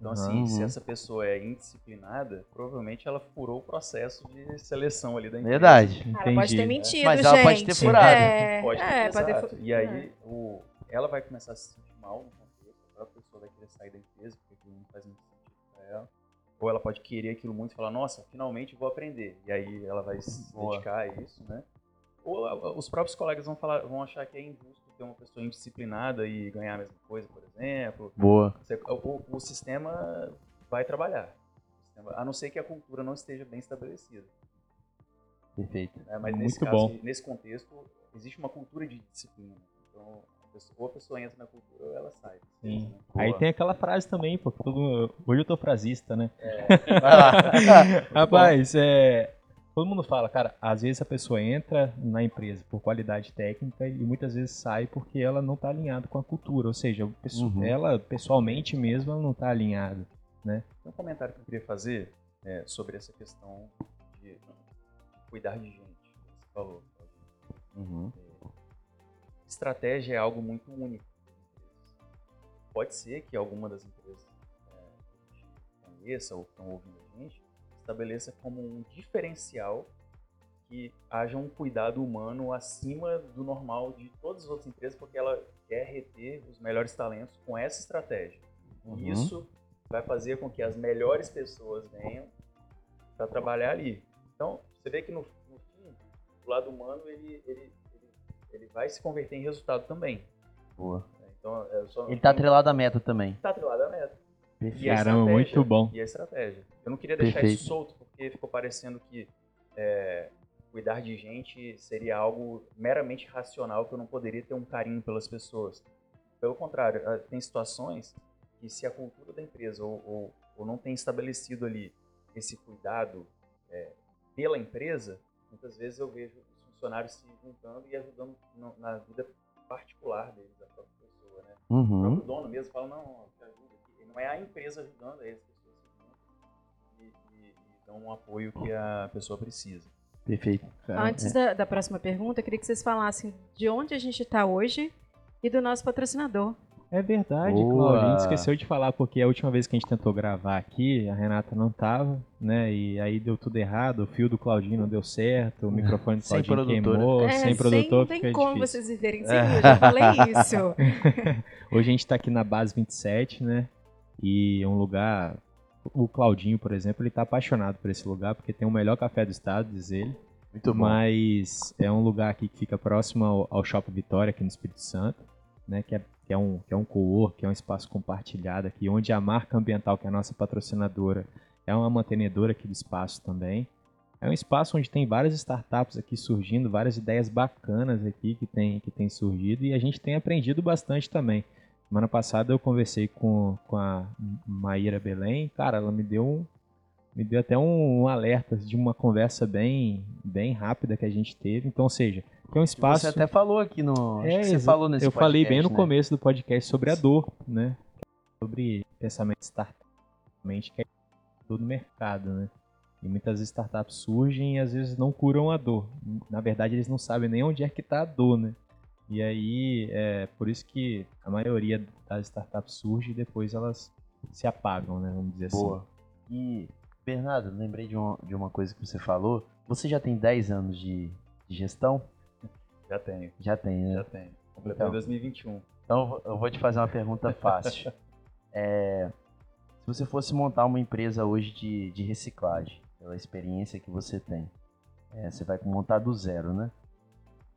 [SPEAKER 4] Então, assim,
[SPEAKER 2] Uhum.
[SPEAKER 4] se essa pessoa é indisciplinada, provavelmente ela furou o processo de seleção ali da empresa.
[SPEAKER 2] Verdade.
[SPEAKER 3] Ela pode ter
[SPEAKER 1] Entendi.
[SPEAKER 3] mentido,
[SPEAKER 2] Mas
[SPEAKER 3] gente.
[SPEAKER 2] ela pode ter furado.
[SPEAKER 3] É,
[SPEAKER 4] Pode ter,
[SPEAKER 3] é, pode ter
[SPEAKER 4] E aí, o, ela vai começar a se sentir mal no contexto, a própria pessoa vai querer sair da empresa, porque aquilo não faz muito sentido pra ela. Ou ela pode querer aquilo muito e falar, nossa, finalmente vou aprender. E aí ela vai se
[SPEAKER 2] Boa.
[SPEAKER 4] dedicar a isso, né? Ou os próprios colegas vão, falar, vão achar que é injusto ter uma pessoa indisciplinada e ganhar a mesma coisa, por exemplo.
[SPEAKER 2] Boa.
[SPEAKER 4] Você- o, o sistema vai trabalhar. Sistema- a não ser que a cultura não esteja bem estabelecida.
[SPEAKER 2] Perfeito.
[SPEAKER 4] né? Mas
[SPEAKER 1] Muito
[SPEAKER 4] nesse caso,
[SPEAKER 1] bom.
[SPEAKER 4] nesse contexto, existe uma cultura de disciplina. Então, a pessoa- ou a pessoa entra na cultura ou ela sai.
[SPEAKER 1] Sim.
[SPEAKER 4] Né?
[SPEAKER 1] Aí
[SPEAKER 2] Boa.
[SPEAKER 1] tem aquela frase também, porque todo hoje eu tô frasista, né? <laughs>
[SPEAKER 2] Vai lá. <laughs>
[SPEAKER 1] Rapaz, é, todo mundo fala, cara, às vezes a pessoa entra na empresa por qualidade técnica e muitas vezes sai porque ela não tá alinhada com a cultura, ou seja, o pesso-
[SPEAKER 2] Uhum.
[SPEAKER 1] ela pessoalmente mesmo ela não tá alinhada.
[SPEAKER 4] Tem um comentário que eu queria fazer é, sobre essa questão de cuidar de gente. Você falou.
[SPEAKER 2] Uhum.
[SPEAKER 4] Estratégia é algo muito único. Pode ser que alguma das empresas é, que conheça ou que estão ouvindo estabeleça como um diferencial que haja um cuidado humano acima do normal de todas as outras empresas, porque ela quer reter os melhores talentos com essa estratégia.
[SPEAKER 2] Uhum.
[SPEAKER 4] Isso vai fazer com que as melhores pessoas venham para trabalhar ali. Então, você vê que no, no fim, o lado humano ele, ele, ele, ele vai se converter em resultado também.
[SPEAKER 2] Boa.
[SPEAKER 4] Então, é só,
[SPEAKER 2] Ele tá atrelado à meta também.
[SPEAKER 4] tá atrelado à meta. E a
[SPEAKER 2] Perfeito.
[SPEAKER 1] Caramba,
[SPEAKER 4] estratégia-
[SPEAKER 1] muito bom.
[SPEAKER 4] E a estratégia. Eu não queria deixar
[SPEAKER 2] Perfeito.
[SPEAKER 4] isso solto, porque ficou parecendo que é, cuidar de gente seria algo meramente racional, que eu não poderia ter um carinho pelas pessoas. Pelo contrário, ah, tem situações que se a cultura da empresa ou, ou, ou não tem estabelecido ali esse cuidado é, pela empresa, muitas vezes eu vejo os funcionários se juntando e ajudando na vida particular deles, da própria pessoa, né? O
[SPEAKER 2] Uhum.
[SPEAKER 4] próprio dono mesmo fala, não, Não é a empresa ajudando, é as pessoas se juntam e, e- e dão um apoio que a pessoa precisa.
[SPEAKER 2] Perfeito.
[SPEAKER 3] Antes da, da próxima pergunta, eu queria que vocês falassem de onde a gente está hoje e do nosso patrocinador.
[SPEAKER 1] É verdade,
[SPEAKER 2] Boa.
[SPEAKER 1] Cláudio. A gente esqueceu de falar, porque a última vez que a gente tentou gravar aqui, a Renata não tava, né? E aí deu tudo errado, o fio do Claudinho não deu certo, o microfone do
[SPEAKER 2] Sem
[SPEAKER 1] Claudinho
[SPEAKER 2] produtora.
[SPEAKER 1] queimou,
[SPEAKER 3] É,
[SPEAKER 1] sem produtor
[SPEAKER 3] Não tem
[SPEAKER 1] fica
[SPEAKER 3] como
[SPEAKER 1] difícil.
[SPEAKER 3] vocês viverem <laughs> sem mim, eu já falei isso. <laughs>
[SPEAKER 1] Hoje a gente tá aqui na base 27, né? E é um lugar. O Claudinho, por exemplo, ele tá apaixonado por esse lugar, porque tem o melhor café do estado, diz ele.
[SPEAKER 2] Muito bom.
[SPEAKER 1] Mas é um lugar aqui que fica próximo ao, ao Shopping Vitória, aqui no Espírito Santo, né? Que é, que é um, que é um co-work, que é um espaço compartilhado aqui, onde a marca ambiental, que é a nossa patrocinadora, é uma mantenedora aqui do espaço também. É um espaço onde tem várias startups aqui surgindo, várias ideias bacanas aqui que tem, que tem surgido e a gente tem aprendido bastante também. Semana passada eu conversei com, com a Maíra Belém, cara, ela me deu um, me deu até um, um alerta de uma conversa bem, bem rápida que a gente teve. Então, ou seja, é um espaço.
[SPEAKER 2] Você até falou aqui no.
[SPEAKER 1] É,
[SPEAKER 2] você falou nesse
[SPEAKER 1] Eu falei bem no
[SPEAKER 2] podcast, né?
[SPEAKER 1] começo do podcast sobre a dor, né? Sobre pensamento startup, que é todo mercado, né? E muitas startups surgem e às vezes não curam a dor. Na verdade, eles não sabem nem onde é que está a dor, né? E aí, é por isso que a maioria das startups surge e depois elas se apagam, né? Vamos dizer
[SPEAKER 2] Boa. E, Bernardo, lembrei de uma, de uma coisa que você falou. Você já tem 10 anos de, de gestão?
[SPEAKER 4] Já tenho,
[SPEAKER 2] Já tem, né?
[SPEAKER 4] já tenho. Completei
[SPEAKER 2] Então.
[SPEAKER 4] em 2021.
[SPEAKER 2] Então eu vou- eu vou te fazer uma pergunta <laughs> fácil. É, se você fosse montar uma empresa hoje de, de reciclagem, pela experiência que você tem, é, você vai montar do zero, né?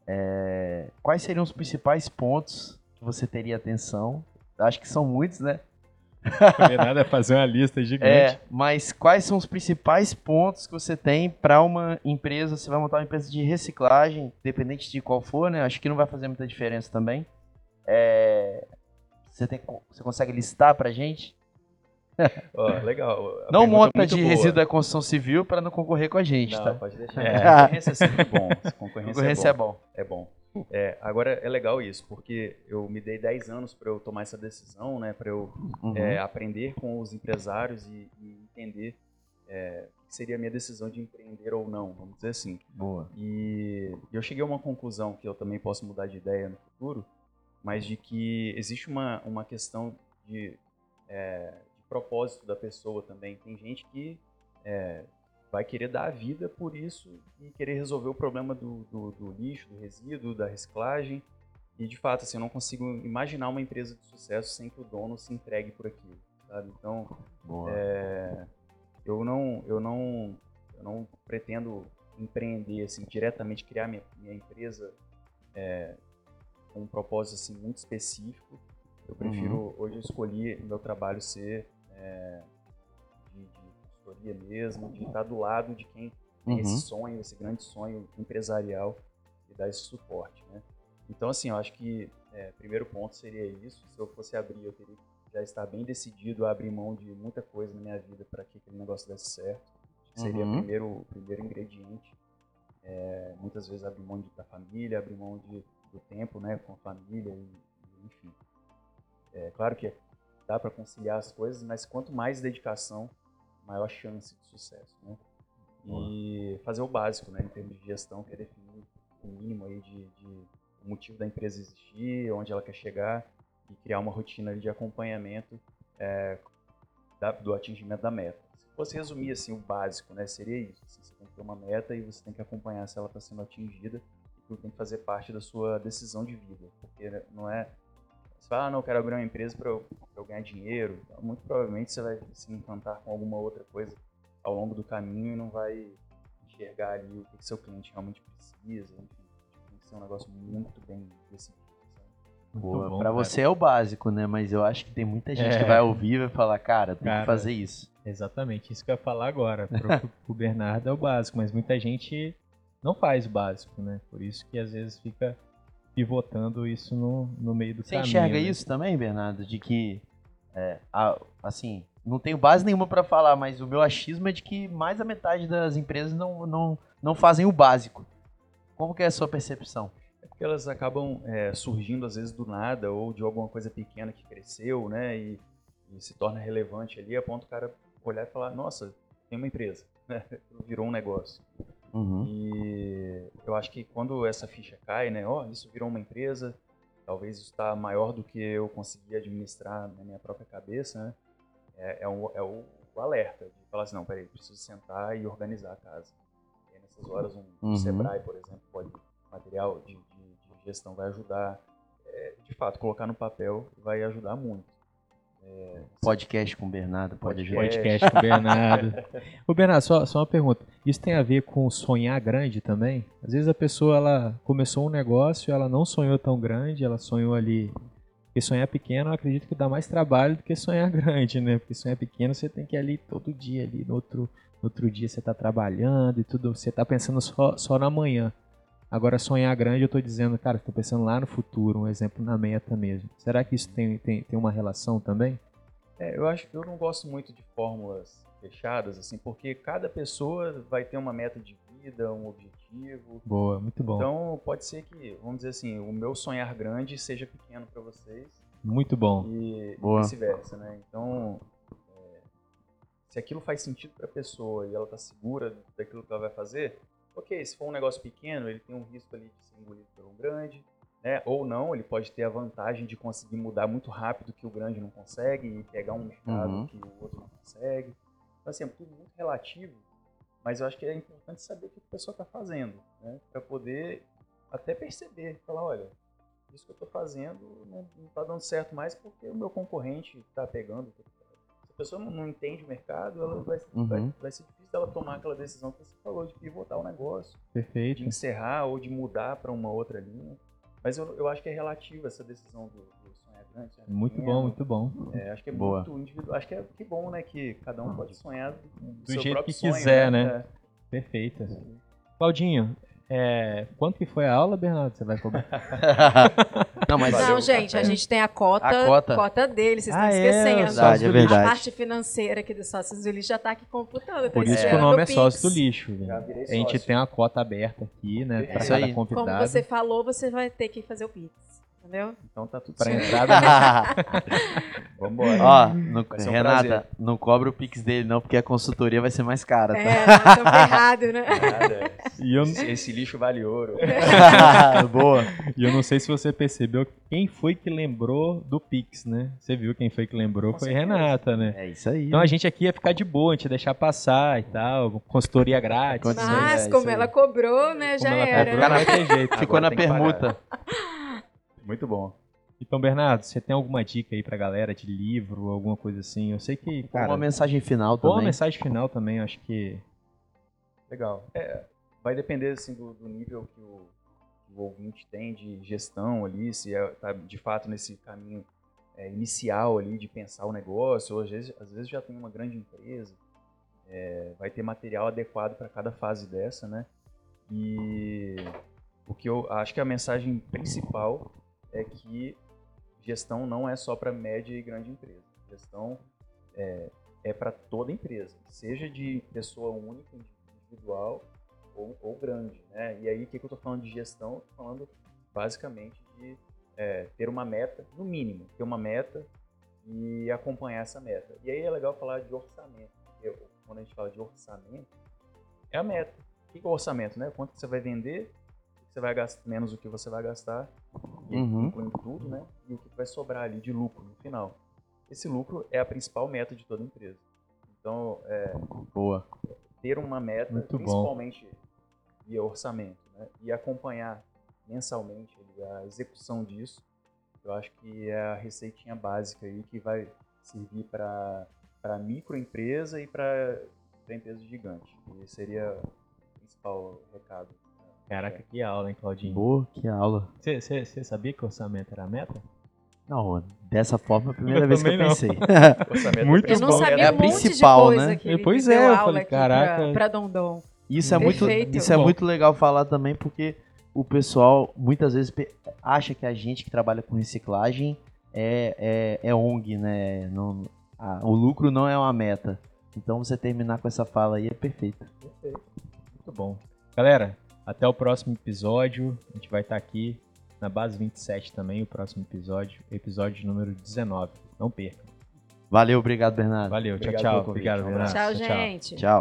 [SPEAKER 2] É, quais seriam os principais pontos que você teria atenção? Acho que são muitos, né?
[SPEAKER 1] assim. Nada é fazer uma lista gigante.
[SPEAKER 2] É, mas quais são os principais pontos que você tem para uma empresa? Você vai montar uma empresa de reciclagem, independente de qual for, né? Acho que não vai fazer muita diferença também. É, você, tem, você consegue listar pra gente?
[SPEAKER 4] Ó, legal. a
[SPEAKER 2] não
[SPEAKER 4] é
[SPEAKER 2] monta de
[SPEAKER 4] boa.
[SPEAKER 2] resíduo da construção civil para não concorrer com a gente,
[SPEAKER 4] Não,
[SPEAKER 2] tá?
[SPEAKER 4] pode deixar.
[SPEAKER 2] É.
[SPEAKER 4] Concorrência é sempre bom. <laughs> Concorrência,
[SPEAKER 2] Concorrência
[SPEAKER 4] é
[SPEAKER 2] é
[SPEAKER 4] bom. É bom. É, agora é legal isso, porque eu me dei 10 anos para eu tomar essa decisão, né? Para eu
[SPEAKER 2] Uhum.
[SPEAKER 4] é, aprender com os empresários e, e entender é, o que seria a minha decisão de empreender ou não, vamos dizer assim.
[SPEAKER 2] Boa.
[SPEAKER 4] E eu cheguei a uma conclusão que eu também posso mudar de ideia no futuro, mas de que existe uma, uma questão de, é, de propósito da pessoa também. Tem gente que é, vai querer dar a vida por isso e querer resolver o problema do, do, do, lixo, do resíduo, da reciclagem. E de fato, assim, eu não consigo imaginar uma empresa de sucesso sem que o dono se entregue por aquilo, sabe? Então, é, eu não, eu não, eu não pretendo empreender assim diretamente, criar minha, minha empresa é, com um propósito assim muito específico. Eu prefiro uhum. hoje eu escolhi meu trabalho ser é, de, de consultoria mesmo, de estar do lado de quem tem uhum. esse sonho, esse grande sonho empresarial e dar esse suporte, né? Então, assim, eu acho que é, primeiro ponto seria isso. Se eu fosse abrir, eu teria que já estar bem decidido a abrir mão de muita coisa na minha vida para que aquele negócio desse certo. Seria uhum. o primeiro, primeiro ingrediente. É, muitas vezes abrir mão de, da família, abrir mão de, do tempo né, com a família, e, enfim. É claro que dá para conciliar as coisas, mas quanto mais dedicação, maior chance de sucesso, né? E fazer o básico, né, em termos de gestão, que é definir o mínimo aí de, de o motivo da empresa existir, onde ela quer chegar e criar uma rotina de acompanhamento é, da, do atingimento da meta. Se fosse resumir assim o básico, né, seria isso. Assim, você tem que ter uma meta e você tem que acompanhar se ela está sendo atingida e tudo tem que fazer parte da sua decisão de vida, porque não é você fala, ah, não, eu quero abrir uma empresa para eu, eu, ganhar dinheiro. Então, muito provavelmente você vai se encantar com alguma outra coisa ao longo do caminho e não vai enxergar ali o que, que seu cliente realmente precisa. Enfim, tem que ser um negócio muito bem decidido.
[SPEAKER 2] Para você é o básico, né? Mas eu acho que tem muita gente é. que vai ouvir e vai falar, cara, tem cara, que fazer isso.
[SPEAKER 1] Exatamente, isso que eu ia falar agora. Pro, <laughs> pro Bernardo é o básico, mas muita gente não faz o básico, né? Por isso que às vezes fica pivotando isso no, no meio do
[SPEAKER 2] Você
[SPEAKER 1] caminho.
[SPEAKER 2] Você enxerga né? isso também, Bernardo? De que, é, a, assim, não tenho base nenhuma para falar, mas o meu achismo é de que mais da metade das empresas não, não, não fazem o básico. Como que é a sua percepção?
[SPEAKER 4] É porque elas acabam é, surgindo às vezes do nada ou de alguma coisa pequena que cresceu, né? E, e se torna relevante ali, a ponto o cara olhar e falar, nossa, tem uma empresa, <laughs> né? Virou um negócio. Uhum. E eu acho que quando essa ficha cai, né, ó, oh, isso virou uma empresa, talvez isso está maior do que eu consegui administrar na minha própria cabeça, né? É, é, um, é o, o, alerta de falar assim, não, peraí, preciso sentar e organizar a casa. E aí, nessas horas um, uhum. Sebrae, por exemplo, pode material de, de, de gestão vai ajudar. É, de fato, colocar no papel vai ajudar muito.
[SPEAKER 2] É, podcast com o Bernardo pode
[SPEAKER 1] ajudar. Podcast com o Bernardo. <laughs> Ô Bernardo, só, só uma pergunta. Isso tem a ver com sonhar grande também? Às vezes a pessoa ela começou um negócio, ela não sonhou tão grande, ela sonhou ali. Porque sonhar pequeno eu acredito que dá mais trabalho do que sonhar <laughs> grande, né? Porque sonhar pequeno você tem que ir ali todo dia ali, no outro, no outro dia você está trabalhando e tudo, você está pensando só, só na manhã. Agora, sonhar grande, eu estou dizendo, cara, estou pensando lá no futuro, um exemplo na meta mesmo. Será que isso tem, tem, tem uma relação também?
[SPEAKER 4] É, eu acho que eu não gosto muito de fórmulas fechadas, assim, porque cada pessoa vai ter uma meta de vida, um objetivo.
[SPEAKER 1] Boa, muito bom.
[SPEAKER 4] Então, pode ser que, vamos dizer assim, o meu sonhar grande seja pequeno para vocês.
[SPEAKER 1] Muito bom.
[SPEAKER 4] E vice-versa, né? Então, é, se aquilo faz sentido para a pessoa e ela está segura daquilo que ela vai fazer, ok, se for um negócio pequeno, ele tem um risco ali de ser engolido por um grande, né? Ou não, ele pode ter a vantagem de conseguir mudar muito rápido que o grande não consegue e pegar um mercado uhum. que o outro não consegue. Então, assim, é tudo muito relativo, mas eu acho que é importante saber o que a pessoa está fazendo, né? Para poder até perceber, falar, olha, isso que eu estou fazendo não está dando certo mais porque o meu concorrente está pegando pessoa não, entende o mercado, ela vai, uhum. vai, vai, ser difícil ela tomar aquela decisão que você falou, de pivotar o negócio.
[SPEAKER 1] Perfeito.
[SPEAKER 4] De encerrar ou de mudar para uma outra linha. Mas eu, eu acho que é relativa essa decisão do, grande.
[SPEAKER 1] Muito bom, muito bom.
[SPEAKER 4] É, acho que é Boa. muito individual. Acho que é que bom, né? Que cada um pode sonhar do,
[SPEAKER 1] do jeito que sonho, quiser, né? né? É. Perfeito. Claudinho, é, quanto que foi a aula, Bernardo? Você vai cobrar? <laughs>
[SPEAKER 3] não, mas não, gente, a gente tem a cota, a cota. cota dele, vocês ah, estão é, esquecendo. É
[SPEAKER 2] verdade, é verdade.
[SPEAKER 3] A parte financeira aqui do Sócios do Lixo já está aqui computando.
[SPEAKER 1] Por isso que o nome é Sócio do Lixo. A gente tem uma cota aberta aqui, né, para cada aí. convidado.
[SPEAKER 3] Como você falou, você vai ter que fazer o Pix, entendeu?
[SPEAKER 4] Então tá tudo
[SPEAKER 1] Para entrada. <laughs>
[SPEAKER 4] Vambora.
[SPEAKER 2] Ó,
[SPEAKER 4] ser um
[SPEAKER 2] Renata,
[SPEAKER 4] prazer.
[SPEAKER 2] não cobra o Pix dele não, porque a consultoria vai ser mais cara, tá?
[SPEAKER 3] É, estamos ferrados, né?
[SPEAKER 4] Nada.
[SPEAKER 1] E eu,
[SPEAKER 4] Esse, <laughs> esse lixo vale ouro. <laughs>
[SPEAKER 2] Boa.
[SPEAKER 1] e eu não sei se você percebeu quem foi que lembrou do Pix, né? Você viu quem foi que lembrou?
[SPEAKER 4] Com
[SPEAKER 1] foi
[SPEAKER 4] certeza.
[SPEAKER 1] Renata, né?
[SPEAKER 2] É isso aí.
[SPEAKER 1] Então a gente aqui ia ficar de boa, a gente ia deixar passar e tal, consultoria grátis. Né?
[SPEAKER 2] é
[SPEAKER 3] Mas
[SPEAKER 2] isso
[SPEAKER 3] como
[SPEAKER 2] aí.
[SPEAKER 3] ela cobrou, né,
[SPEAKER 1] Como
[SPEAKER 3] já era.
[SPEAKER 1] cobrou, ter jeito.
[SPEAKER 2] Ficou na permuta.
[SPEAKER 4] Muito bom.
[SPEAKER 1] Então, Bernardo, você tem alguma dica aí pra galera de livro, alguma coisa assim? Eu sei que, cara,
[SPEAKER 2] Uma mensagem final
[SPEAKER 1] boa
[SPEAKER 2] também.
[SPEAKER 1] mensagem final também, acho que
[SPEAKER 4] Legal. É, vai depender assim, do, do nível que o, que o ouvinte tem de gestão ali, se está de fato nesse caminho é, inicial ali de pensar o negócio, ou às vezes, às vezes já tem uma grande empresa, é, vai ter material adequado para cada fase dessa, né? E o que eu acho que a mensagem principal é que gestão não é só para média e grande empresa. Gestão é, é para toda empresa, seja de pessoa única, individual ou, ou grande. Né? E aí, o que, que eu estou falando de gestão? Estou falando basicamente de é, ter uma meta, no mínimo, ter uma meta e acompanhar essa meta. E aí é legal falar de orçamento. porque quando a gente fala de orçamento, é a meta. O que é o orçamento? Né? Quanto você vai vender, você vai gastar, menos o que você vai gastar, e
[SPEAKER 2] Uhum.
[SPEAKER 4] incluindo tudo, né? E o que vai sobrar ali de lucro no final. Esse lucro é a principal meta de toda empresa. Então, é,
[SPEAKER 2] Boa.
[SPEAKER 4] ter uma meta,
[SPEAKER 1] Muito bom.
[SPEAKER 4] principalmente via orçamento, né? e acompanhar mensalmente a execução disso, eu acho que é a receitinha básica aí que vai servir para microempresa e para empresa gigante. E seria o principal recado.
[SPEAKER 1] Caraca, que aula, hein, Claudinho?
[SPEAKER 2] Boa, que aula.
[SPEAKER 1] Você, você- você sabia que orçamento era a meta?
[SPEAKER 2] Não, dessa forma é a primeira
[SPEAKER 1] Eu
[SPEAKER 2] vez que eu
[SPEAKER 1] não.
[SPEAKER 2] pensei. <laughs>
[SPEAKER 4] Orçamento <laughs>
[SPEAKER 1] Muito
[SPEAKER 3] Eu não
[SPEAKER 1] bom.
[SPEAKER 3] sabia
[SPEAKER 2] É a
[SPEAKER 3] um monte
[SPEAKER 2] principal,
[SPEAKER 3] de coisa
[SPEAKER 2] né?
[SPEAKER 3] que
[SPEAKER 1] Pois é, eu falei, caraca.
[SPEAKER 3] Pra, pra Dondon.
[SPEAKER 2] Isso é muito,
[SPEAKER 3] Perfeito.
[SPEAKER 2] isso é
[SPEAKER 1] Bom.
[SPEAKER 2] muito legal falar também porque o pessoal muitas vezes acha que a gente que trabalha com reciclagem é, é, é ONG, né? Não, a- o lucro não é uma meta. Então você terminar com essa fala aí é perfeito.
[SPEAKER 1] Muito bom. Galera, até o próximo episódio. A gente vai estar aqui na base 27 também, o próximo episódio, episódio número 19. Não perca.
[SPEAKER 2] Valeu, obrigado, Bernardo.
[SPEAKER 1] Valeu,
[SPEAKER 4] Obrigado
[SPEAKER 1] tchau,
[SPEAKER 4] pelo
[SPEAKER 1] tchau. Obrigado,
[SPEAKER 4] Um
[SPEAKER 1] Bernardo.
[SPEAKER 3] Tchau, gente.
[SPEAKER 2] Tchau.